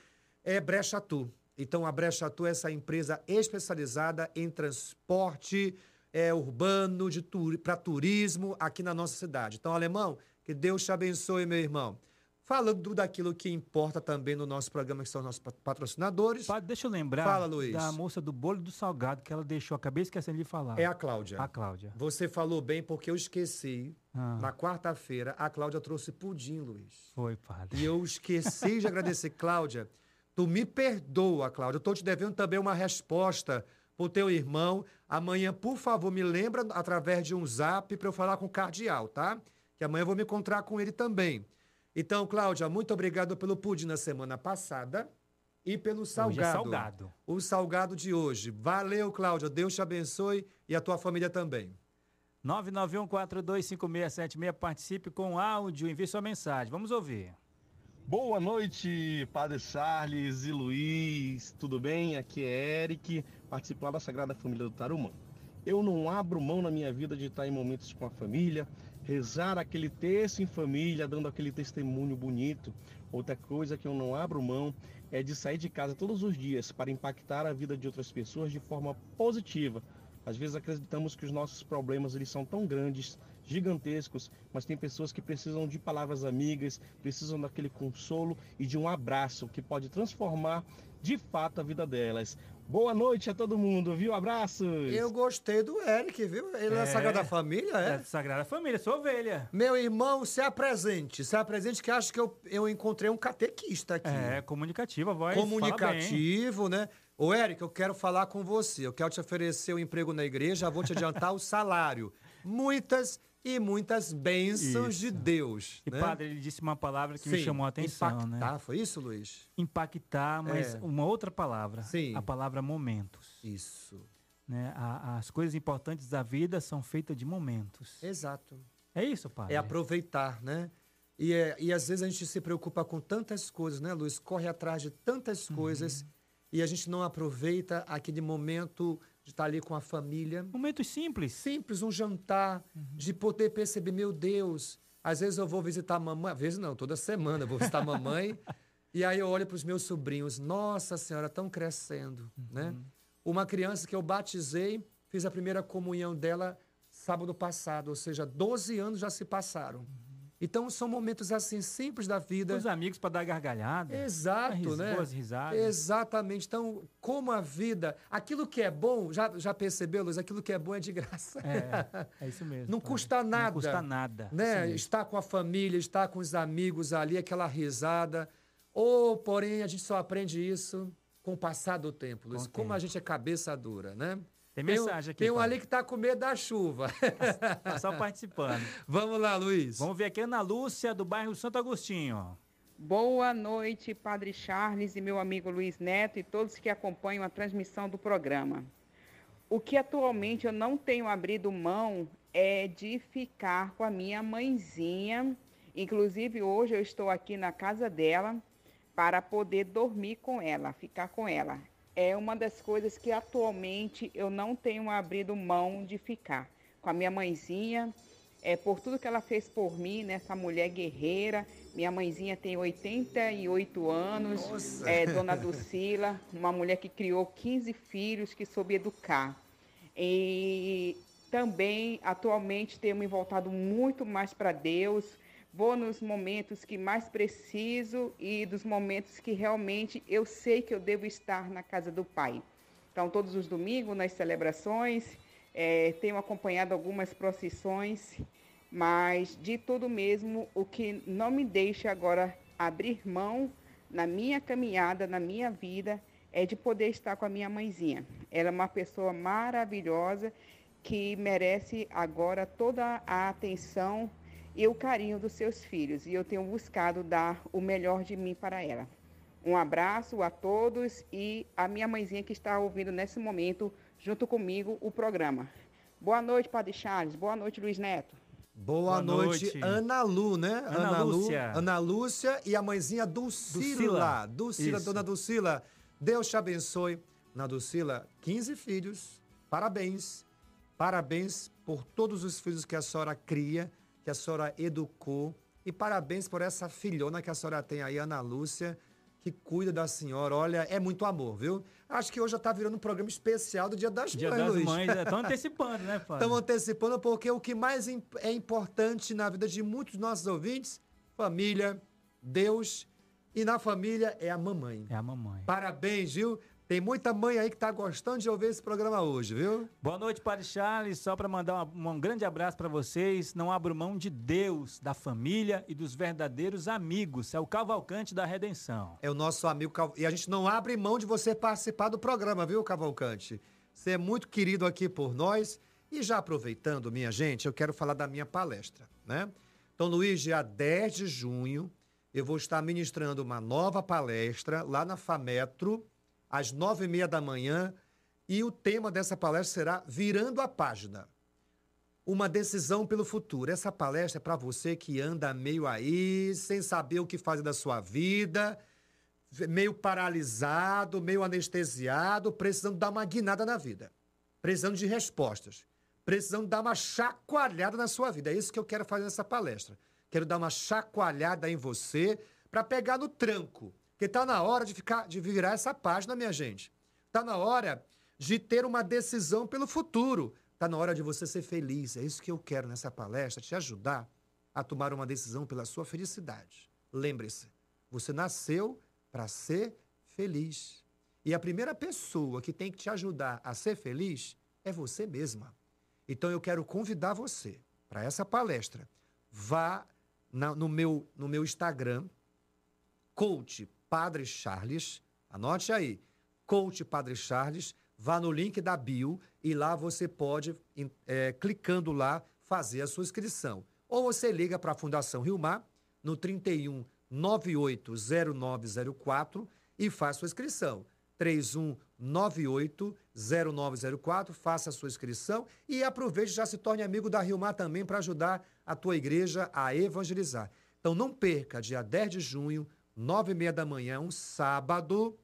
é Brechatu. Então a Brechatu é essa empresa especializada em transporte é, urbano turi para turismo aqui na nossa cidade. Então, alemão, que Deus te abençoe, meu irmão. Falando daquilo que importa também no nosso programa, que são nossos pa- patrocinadores. Padre, deixa eu lembrar Fala, Luiz. da moça do bolo do salgado que ela deixou. Acabei esquecendo de falar. É a Cláudia. A Cláudia. Você falou bem porque eu esqueci. Ah. Na quarta-feira, a Cláudia trouxe pudim, Luiz. Foi, padre. E eu esqueci de agradecer. Cláudia, tu me perdoa, Cláudia. Eu tô te devendo também uma resposta pro teu irmão. Amanhã, por favor, me lembra através de um zap para eu falar com o cardeal, tá? Que amanhã eu vou me encontrar com ele também. Então, Cláudia, muito obrigado pelo pudim na semana passada e pelo salgado. salgado. O salgado de hoje. Valeu, Cláudia. Deus te abençoe e a tua família também. 991425676, participe com áudio, envie sua mensagem. Vamos ouvir. Boa noite, Padre Charles e Luiz, tudo bem? Aqui é Eric, participo lá da Sagrada Família do Tarumã. Eu não abro mão na minha vida de estar em momentos com a família, rezar aquele texto em família, dando aquele testemunho bonito. Outra coisa que eu não abro mão é de sair de casa todos os dias para impactar a vida de outras pessoas de forma positiva. Às vezes acreditamos que os nossos problemas eles são tão grandes, gigantescos, mas tem pessoas que precisam de palavras amigas, precisam daquele consolo e de um abraço que pode transformar de fato a vida delas. Boa noite a todo mundo, viu? Abraços! Eu gostei do Eric, viu? Ele é, da É. Sagrada Família, é? É Sagrada Família, sua ovelha. Meu irmão, se apresente. Se apresente que acho que eu, eu encontrei um catequista aqui. É, comunicativa, a voz. fala bem. Comunicativo, né? Ô, Eric, eu quero falar com você. Eu quero te oferecer um emprego na igreja, já vou te adiantar o salário. Muitas e muitas bênçãos de Deus. E né? padre, ele disse uma palavra que me Sim, chamou a atenção, né? impactar, foi isso, Luiz? Impactar, mas É. uma outra palavra. Sim. A palavra momentos. Isso. Né? A- as coisas importantes da vida são feitas de momentos. Exato. É isso, padre? É aproveitar, né? E, é, e às vezes a gente se preocupa com tantas coisas, né, Luiz? Corre atrás de tantas Uhum. coisas e a gente não aproveita aquele momento de estar ali com a família. Momentos simples. Simples, um jantar, de poder perceber, meu Deus, às vezes eu vou visitar a mamãe, às vezes não, toda semana eu vou visitar a mamãe, e aí eu olho para os meus sobrinhos, nossa senhora, estão crescendo, né? Uma criança que eu batizei, fiz a primeira comunhão dela sábado passado, ou seja, 12 anos já se passaram. Então são momentos assim simples da vida. Os amigos para dar gargalhada. Exato, né? boas risadas. Exatamente. Então, como a vida, aquilo que é bom, já, já percebeu, Luiz? Aquilo que é bom é de graça. É, é isso mesmo. Não custa nada. Não custa nada. Né? Estar com a família, estar com os amigos ali, aquela risada. Ou, porém, a gente só aprende isso com o passar do tempo, Luiz. Com Como a gente é cabeça dura, né? Tem mensagem aqui, Tem um ali que tá com medo da chuva. Tá só participando. Vamos lá, Luiz. Vamos ver aqui a Ana Lúcia, do bairro Santo Agostinho. Boa noite, Padre Charles e meu amigo Luiz Neto e todos que acompanham a transmissão do programa. O que atualmente eu não tenho abrido mão é de ficar com a minha mãezinha. Inclusive, hoje eu estou aqui na casa dela para poder dormir com ela, ficar com ela. É uma das coisas que atualmente eu não tenho abrido mão de ficar com a minha mãezinha, é, por tudo que ela fez por mim, né? essa mulher guerreira. Minha mãezinha tem 88 anos, Nossa. é dona Lucila, uma mulher que criou 15 filhos, que soube educar. E também, atualmente, tenho me voltado muito mais para Deus. Vou nos momentos que mais preciso e dos momentos que realmente eu sei que eu devo estar na casa do Pai. Então, todos os domingos, nas celebrações, é, tenho acompanhado algumas procissões, mas de tudo mesmo, o que não me deixa agora abrir mão na minha caminhada, na minha vida, é de poder estar com a minha mãezinha. Ela é uma pessoa maravilhosa que merece agora toda a atenção e o carinho dos seus filhos. E eu tenho buscado dar o melhor de mim para ela. Um abraço a todos e a minha mãezinha que está ouvindo nesse momento, junto comigo, o programa. Boa noite, Padre Charles. Boa noite, Luiz Neto. Boa, Boa noite, noite. Ana Lu, né? Ana Lu- Lúcia. Ana Lúcia e a mãezinha Dulcila. Dulcila. Dulcila, dona Dulcila. Deus te abençoe. Na Dulcila, 15 filhos. Parabéns. Parabéns por todos os filhos que a senhora cria, que a senhora educou. E parabéns por essa filhona que a senhora tem aí, Ana Lúcia, que cuida da senhora. Olha, é muito amor, viu? Acho que hoje já tá virando um programa especial do Dia das Dia Mães, das Luiz. Mães, estão antecipando, né, Padre? Estamos antecipando porque o que mais é importante na vida de muitos dos nossos ouvintes, família, Deus e na família é a mamãe. É a mamãe. Parabéns, viu? Tem muita mãe aí que tá gostando de ouvir esse programa hoje, viu? Boa noite, Padre Charles. Só para mandar uma- um grande abraço para vocês. Não abro mão de Deus, da família e dos verdadeiros amigos. É o Cavalcante da Redenção. É o nosso amigo. E a gente não abre mão de você participar do programa, viu, Cavalcante? Você é muito querido aqui por nós. E já aproveitando, minha gente, eu quero falar da minha palestra, né? Então, Luiz, dia 10 de junho, eu vou estar ministrando uma nova palestra lá na FAMetro, às nove e meia da manhã. E o tema dessa palestra será Virando a Página. Uma decisão pelo futuro. Essa palestra é para você que anda meio aí, sem saber o que fazer da sua vida, meio paralisado, meio anestesiado, precisando dar uma guinada na vida, precisando de respostas, precisando dar uma chacoalhada na sua vida. É isso que eu quero fazer nessa palestra. Quero dar uma chacoalhada em você para pegar no tranco, porque tá na hora de ficar, de virar essa página, minha gente. Tá na hora de ter uma decisão pelo futuro. Tá na hora de você ser feliz. É isso que eu quero nessa palestra, te ajudar a tomar uma decisão pela sua felicidade. Lembre-se, você nasceu para ser feliz. E a primeira pessoa que tem que te ajudar a ser feliz é você mesma. Então eu quero convidar você para essa palestra. Vá na- no, meu, no meu Instagram, Coach Padre Charles, anote aí, Coach Padre Charles, vá no link da bio e lá você pode, é, clicando lá, fazer a sua inscrição. Ou você liga para a Fundação Rio Mar no 31 980904 e faz sua inscrição. 31980904, faça a sua inscrição e aproveite já se torne amigo da Rio Mar também para ajudar a tua igreja a evangelizar. Então não perca, dia 10 de junho, nove e meia da manhã, um sábado,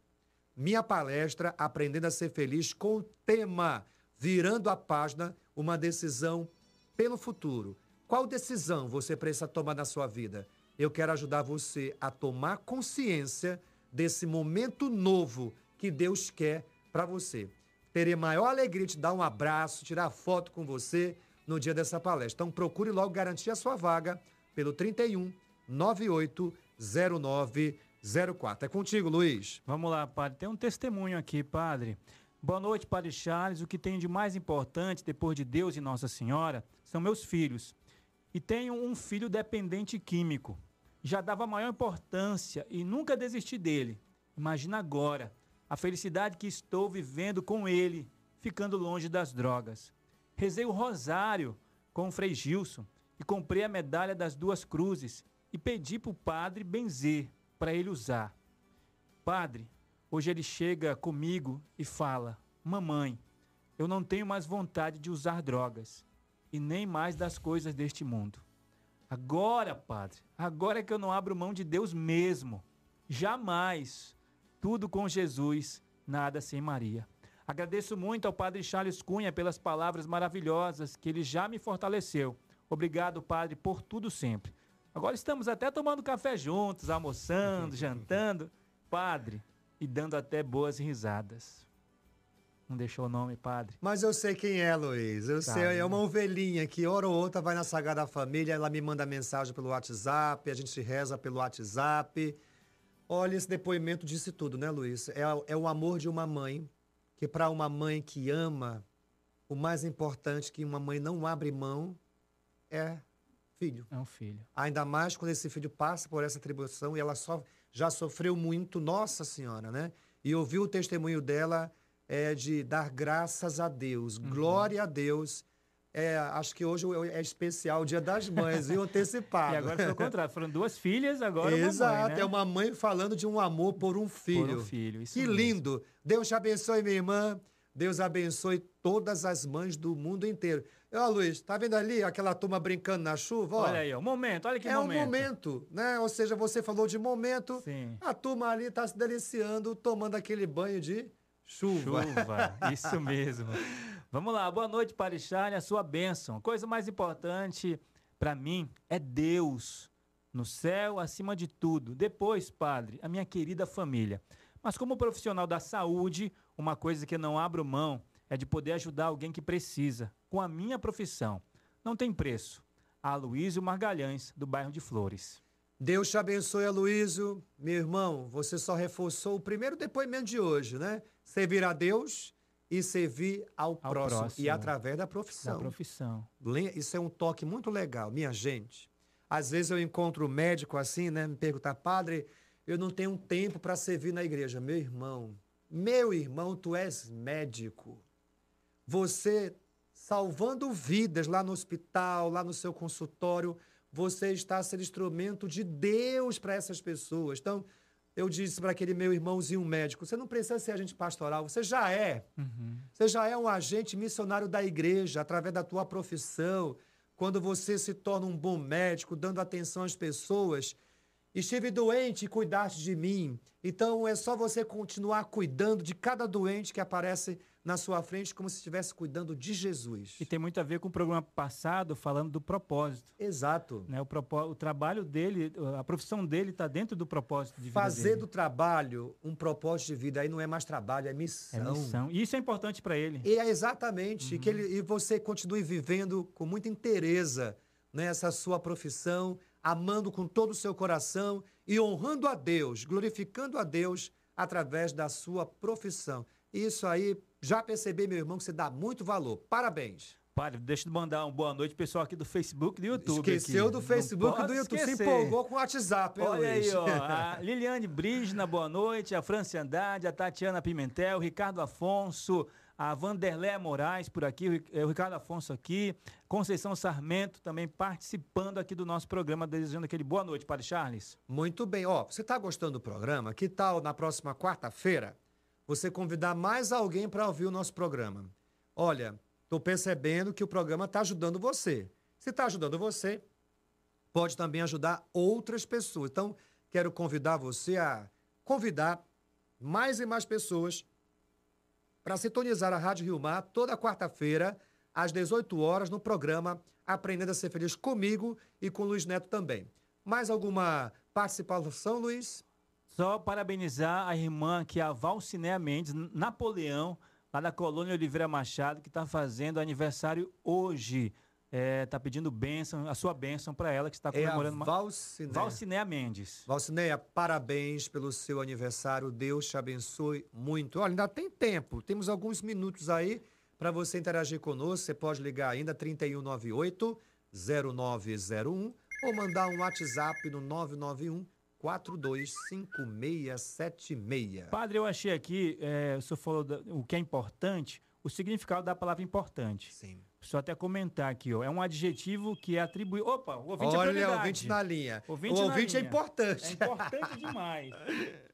minha palestra Aprendendo a Ser Feliz com o tema Virando a Página, uma decisão pelo futuro. Qual decisão você precisa tomar na sua vida? Eu quero ajudar você a tomar consciência desse momento novo que Deus quer para você. Terei maior alegria de dar um abraço, tirar foto com você no dia dessa palestra. Então procure logo garantir a sua vaga pelo 31 98 0904. É contigo, Luiz. Vamos lá, padre. Tem um testemunho aqui, padre. Boa noite, padre Charles. O que tenho de mais importante, depois de Deus e Nossa Senhora, são meus filhos. E tenho um filho dependente químico. Já dava maior importância e nunca desisti dele. Imagina agora a felicidade que estou vivendo com ele, ficando longe das drogas. Rezei o rosário com o Frei Gilson e comprei a medalha das duas cruzes e pedi para o padre benzer para ele usar. Padre, hoje ele chega comigo e fala: Mamãe, eu não tenho mais vontade de usar drogas. e nem mais das coisas deste mundo. Agora, Padre, agora é que eu não abro mão de Deus mesmo. Jamais. Tudo com Jesus, nada sem Maria. Agradeço muito ao Padre Charles Cunha pelas palavras maravilhosas que ele já me fortaleceu. Obrigado, Padre, por tudo sempre. Agora estamos até tomando café juntos, almoçando, jantando. Padre, e dando até boas risadas. Não deixou o nome, Padre. Mas eu sei quem é, Luiz. Eu Sabe, sei, é uma ovelhinha que hora ou outra vai na Sagrada Família, ela me manda mensagem pelo WhatsApp, a gente reza pelo WhatsApp. Olha, esse depoimento disse tudo, né, Luiz? É, é o amor de uma mãe, que para uma mãe que ama, o mais importante que uma mãe não abre mão é filho. É um filho. Ainda mais quando esse filho passa por essa atribuição e ela só, já sofreu muito, Nossa Senhora, né? E ouvir o testemunho dela é de dar graças a Deus, Uhum. glória a Deus. É, acho que hoje é especial o Dia das Mães, viu? Antecipado. E agora foi o contrário. Foram duas filhas, agora uma Exato, mãe, né? é uma mãe falando de um amor por um filho. filho, isso que mesmo. lindo. Deus te abençoe, minha irmã. Deus abençoe todas as mães do mundo inteiro. Ó, Luiz, tá vendo ali aquela turma brincando na chuva? Ó, Olha aí, ó, momento, olha que é momento. um momento, né? Ou seja, você falou de momento. Sim. A turma ali tá se deliciando, tomando aquele banho de chuva. Chuva, isso mesmo. Vamos lá, boa noite, Padre Charles, a sua bênção. A coisa mais importante para mim é Deus no céu, acima de tudo. Depois, Padre, a minha querida família. Mas como profissional da saúde, uma coisa que eu não abro mão é de poder ajudar alguém que precisa, com a minha profissão. Não tem preço. A Luísio Margalhães, do bairro de Flores. Deus te abençoe, Aloysio. Meu irmão, você só reforçou o primeiro depoimento de hoje, né? Servir a Deus e servir ao, próximo, próximo. E através da profissão. Da profissão. Isso é um toque muito legal, minha gente. Às vezes eu encontro um médico assim, né? Me perguntar, padre, eu não tenho tempo para servir na igreja. Meu irmão, meu irmão, tu és médico. Você salvando vidas lá no hospital, lá no seu consultório, você está sendo instrumento de Deus para essas pessoas. Então, eu disse para aquele meu irmãozinho médico: você não precisa ser agente pastoral, você já é. Você já é um agente missionário da igreja através da tua profissão. Quando você se torna um bom médico, dando atenção às pessoas. Estive doente e cuidaste de mim. Então é só você continuar cuidando de cada doente que aparece na sua frente, como se estivesse cuidando de Jesus. E tem muito a ver com o programa passado, falando do propósito. Exato. Né? O, propó- o trabalho dele, a profissão dele está dentro do propósito de vida Fazer dele. do trabalho um propósito de vida aí não é mais trabalho, é É missão. missão. E isso é importante para ele. E é exatamente, e que ele, e você continue vivendo com muita inteireza nessa sua profissão, amando com todo o seu coração e honrando a Deus, glorificando a Deus através da sua profissão. Isso aí, já percebi, meu irmão, que você dá muito valor. Parabéns. Padre, deixa eu mandar uma boa noite, pessoal aqui do Facebook e do YouTube. Esqueceu aqui. do Facebook e do YouTube, se esquecer. empolgou com o WhatsApp, hein, Olha Luiz? aí, ó. A Liliane Brígina, boa noite. A Franci Andrade, a Tatiana Pimentel, o Ricardo Afonso, a Vanderlé Moraes por aqui, eh, o Ricardo Afonso aqui, Conceição Sarmento também participando aqui do nosso programa, desejando aquele boa noite, Padre Charles. Muito bem. Ó, você está gostando do programa? Que tal na próxima quarta-feira você convidar mais alguém para ouvir o nosso programa? Olha, estou percebendo que o programa está ajudando você. Se está ajudando você, pode também ajudar outras pessoas. Então, quero convidar você a convidar mais e mais pessoas para sintonizar a Rádio Rio Mar toda quarta-feira, às 18 horas, no programa Aprendendo a Ser Feliz comigo e com o Luiz Neto também. Mais alguma participação, Luiz? Só parabenizar a irmã que é a Valcinéa Mendes, Napoleão, lá da Colônia Oliveira Machado, que está fazendo aniversário hoje. Está pedindo bênção, a sua bênção para ela, que está É a comemorando. uma- Valcinéia. Mendes. Valcineia, parabéns pelo seu aniversário. Deus te abençoe muito. Olha, ainda tem tempo. Temos alguns minutos aí para você interagir conosco. Você pode ligar ainda 3198 0901 ou mandar um WhatsApp no 991 425676. Padre, eu achei aqui, é, o senhor falou da- o que é importante, o significado da palavra importante. Sim. Só até comentar aqui, ó. É um adjetivo que é atribuído. Opa, o ouvinte é Olha, prioridade. ouvinte na linha. Ouvinte o na ouvinte é linha. importante. É importante demais.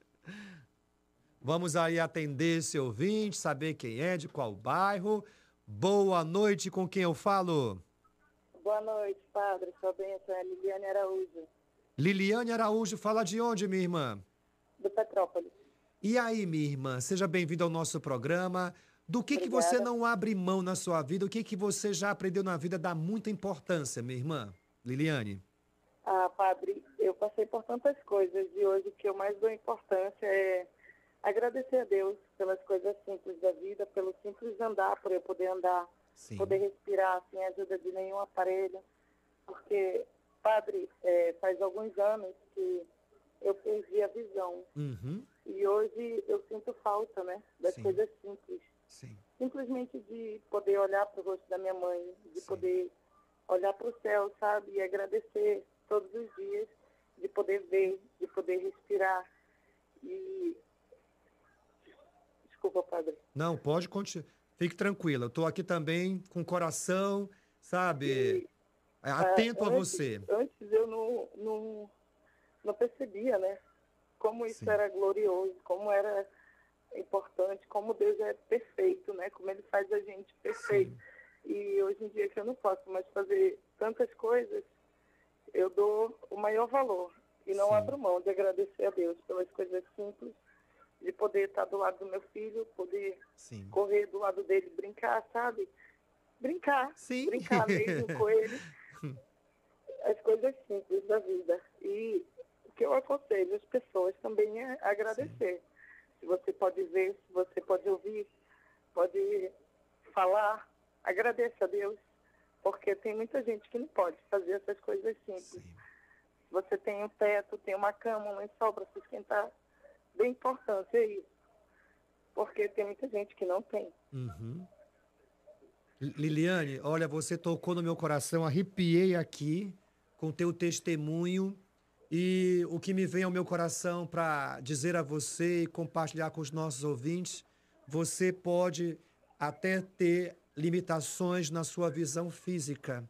Vamos aí atender esse ouvinte, saber quem é, de qual bairro. Boa noite, com quem eu falo? Boa noite, padre. Sua bênção é Liliane Araújo, Liliane Araújo fala de onde, minha irmã? do Petrópolis. E aí, minha irmã, seja bem-vinda ao nosso programa. Do que, que você não abre mão na sua vida? O que, que você já aprendeu na vida dá muita importância, minha irmã? Liliane. Ah, padre, eu passei por tantas coisas e hoje o que eu mais dou importância é agradecer a Deus pelas coisas simples da vida, pelo simples andar, por eu poder andar, Sim. poder respirar sem ajuda de nenhum aparelho. Porque, padre, é, faz alguns anos que eu perdi a visão. Uhum. E hoje eu sinto falta, né, das Sim. coisas simples. Sim. Simplesmente de poder olhar para o rosto da minha mãe, de poder olhar para o céu, sabe, e agradecer todos os dias, de poder ver, de poder respirar. E. Desculpa, padre. Não, pode continuar. Fique tranquila. Eu tô aqui também com o coração, sabe, é, atento Ah, a você. Antes eu não, não, não percebia, né? Como isso era glorioso, como era importante, como Deus é perfeito, né? Como Ele faz a gente perfeito. E hoje em dia que eu não posso mais fazer tantas coisas, eu dou o maior valor. E não abro mão de agradecer a Deus pelas coisas simples, de poder estar do lado do meu filho, poder Sim. correr do lado dele, brincar, sabe? Brincar. Sim. Brincar mesmo com ele. As coisas simples da vida. E o que eu aconselho as pessoas também é agradecer. Se você pode ver, se você pode ouvir, pode falar, agradeça a Deus. Porque tem muita gente que não pode fazer essas coisas simples. Você tem um teto, tem uma cama, um lençol para se esquentar. Dê importância a isso. Porque tem muita gente que não tem. Uhum. Li- Liliane, olha, você tocou no meu coração, arrepiei aqui com teu testemunho e o que me vem ao meu coração para dizer a você e compartilhar com os nossos ouvintes, você pode até ter limitações na sua visão física,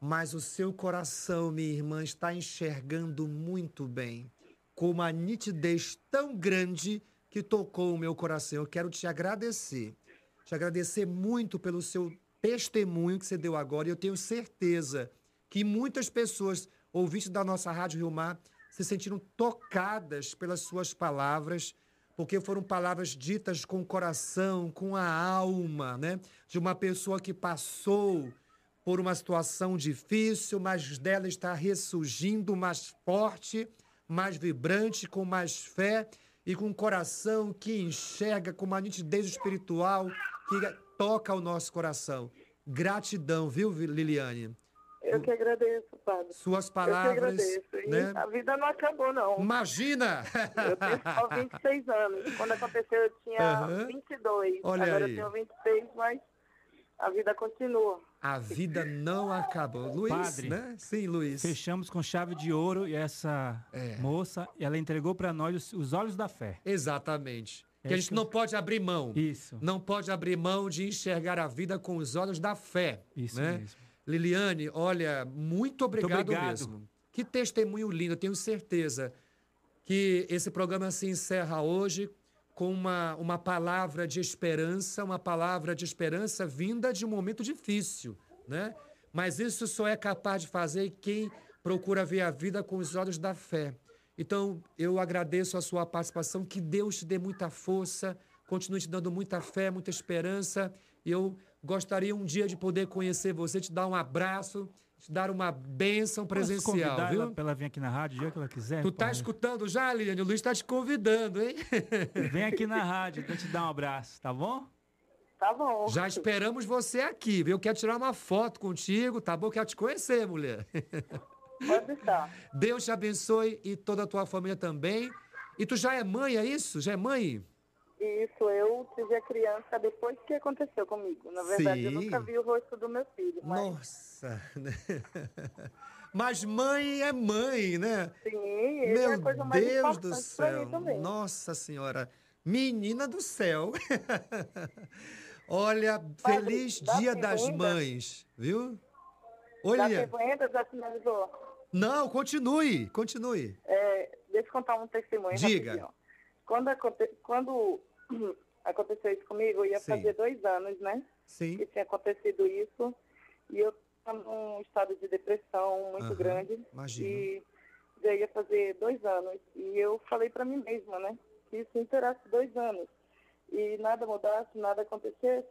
mas o seu coração, minha irmã, está enxergando muito bem, com uma nitidez tão grande que tocou o meu coração. Eu quero te agradecer te agradecer muito pelo seu testemunho que você deu agora. E eu tenho certeza que muitas pessoas, ouvintes da nossa Rádio Rio Mar, se sentiram tocadas pelas suas palavras, porque foram palavras ditas com o coração, com a alma, né? De uma pessoa que passou por uma situação difícil, mas dela está ressurgindo mais forte, mais vibrante, com mais fé e com um coração que enxerga com uma nitidez espiritual que toca o nosso coração. Gratidão, viu, Liliane? Eu que agradeço, padre. Suas Eu palavras, que agradeço. Né? a vida não acabou, não. Imagina! Eu tenho só 26 anos. Quando aconteceu, eu tinha Aham. 22. Olha Agora aí. eu tenho 26, mas a vida continua. A vida não acabou. Luiz, Padre, né? Sim, Luiz. É. Fechamos com chave de ouro e essa moça, ela entregou para nós os, os olhos da fé. Exatamente. É Que a gente isso. não pode abrir mão. Isso. Não pode abrir mão de enxergar a vida com os olhos da fé. Isso né? mesmo. Liliane, olha, muito obrigado, obrigado. mesmo. Que testemunho lindo. Eu tenho certeza que esse programa se encerra hoje com uma, uma palavra de esperança, uma palavra de esperança vinda de um momento difícil, né? Mas isso só é capaz de fazer quem procura ver a vida com os olhos da fé. Então, eu agradeço a sua participação, que Deus te dê muita força, continue te dando muita fé, muita esperança. E eu gostaria um dia de poder conhecer você, te dar um abraço, te dar uma bênção Posso presencial, convidar viu? ela pra ela vir aqui na rádio o dia que ela quiser? Tu tá escutando já, Liliane? O Luiz tá te convidando, hein? Vem aqui na rádio pra te dar um abraço, tá bom? Tá bom. Já esperamos você aqui, viu? Quero tirar uma foto contigo, tá bom? Quero te conhecer, mulher. Pode estar. Deus te abençoe e toda a tua família também. E tu já é mãe, é isso? Já é mãe? Isso, eu tive a criança depois que aconteceu comigo. Na verdade, eu Sim. nunca vi o rosto do meu filho. Mas, Nossa! né? Mas mãe é mãe, né? sim, Meu é a coisa mais Deus do céu. Nossa Senhora. Menina do céu. Olha, feliz dá Dia das? Mães, viu? Olha. pergunta, já finalizou? Não, continue, continue. É, deixa eu contar um testemunho Diga. rapidinho. Quando, aconte... Quando aconteceu isso comigo, eu ia Sim. fazer dois anos, né? Sim. Que tinha acontecido isso. E eu estava num estado de depressão muito Aham, grande. imagino. E já ia fazer dois anos. E eu falei para mim mesma, né? Que se inteirasse dois anos e nada mudasse, nada acontecesse,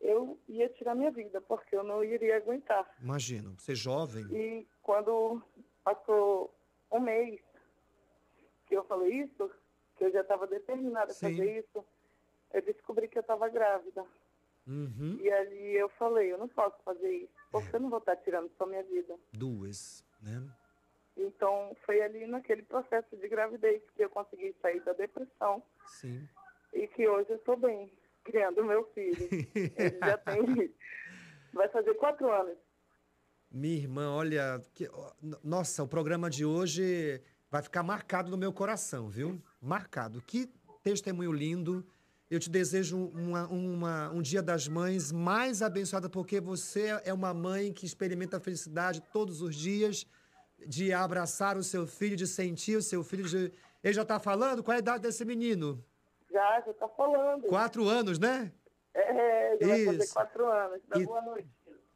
eu ia tirar minha vida, porque eu não iria aguentar. Imagino, você jovem. E quando passou um mês que eu falei isso, que eu já estava determinada a Sim. fazer isso, eu descobri que eu estava grávida. Uhum. E ali eu falei, eu não posso fazer isso, porque eu não vou estar tirando só minha vida. Duas, né? Então, foi ali naquele processo de gravidez que eu consegui sair da depressão Sim. e que hoje eu estou bem, criando meu filho. Ele já tem... Vai fazer quatro anos. Minha irmã, olha, que- nossa, o programa de hoje vai ficar marcado no meu coração, viu? Marcado. Que testemunho lindo. Eu te desejo uma- uma- um Dia das Mães mais abençoado, porque você é uma mãe que experimenta a felicidade todos os dias, de abraçar o seu filho, de sentir o seu filho. de- Ele já tá falando? Qual é a idade desse menino? Já, já está falando. Quatro anos, né? É, já vai fazer Isso. quatro anos. Dá E- boa noite.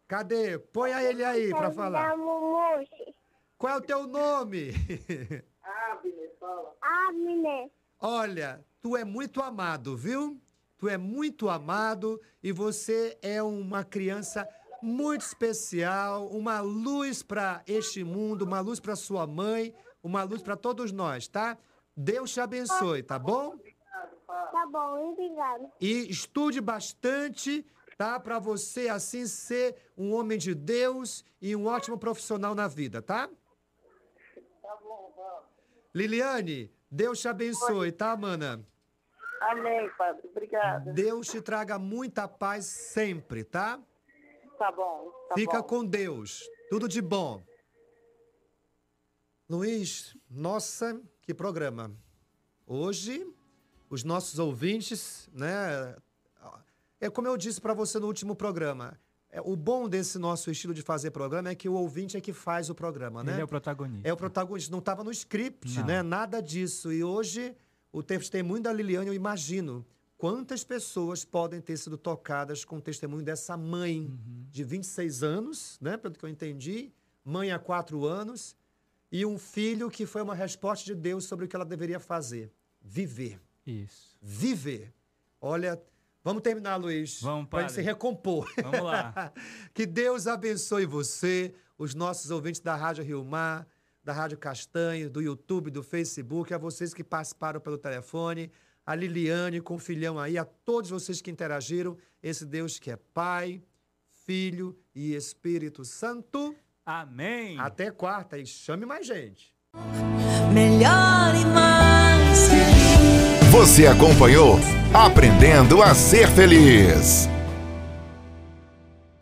Cadê? Põe a ele aí pra falar. Qual é o teu nome? Abner, fala. Abner. Olha, tu é muito amado, viu? Tu é muito amado e você é uma criança muito especial, uma luz para este mundo, uma luz para sua mãe, uma luz para todos nós, tá? Deus te abençoe, tá bom? Tá bom, obrigado. E estude bastante, tá? Para você assim ser um homem de Deus e um ótimo profissional na vida, tá? Liliane, Deus te abençoe, tá, mana? Amém, padre. Obrigada. Deus te traga muita paz sempre, tá? Tá bom. Tá Fica bom. com Deus. Tudo de bom. Luiz, nossa, que programa. Hoje, os nossos ouvintes, né? É como eu disse para você no último programa. É, o bom desse nosso estilo de fazer programa é que o ouvinte é que faz o programa, né? Ele é o protagonista. É o protagonista, não estava no script, Não. né? Nada disso. E hoje, o testemunho da Liliane, eu imagino quantas pessoas podem ter sido tocadas com o testemunho dessa mãe Uhum. de 26 anos, né? Pelo que eu entendi, mãe há quatro anos, e um filho que foi uma resposta de Deus sobre o que ela deveria fazer: viver. Isso. Viver. Olha, vamos terminar, Luiz. Vamos, Para se recompor. Vamos lá. que Deus abençoe você, os nossos ouvintes da Rádio Rio Mar, da Rádio Castanho, do YouTube, do Facebook, a vocês que participaram pelo telefone, a Liliane com o filhão aí, a todos vocês que interagiram. Esse Deus que é Pai, Filho e Espírito Santo. Amém. Até quarta e chame mais gente. melhor e mais feliz. Você acompanhou Aprendendo a Ser Feliz.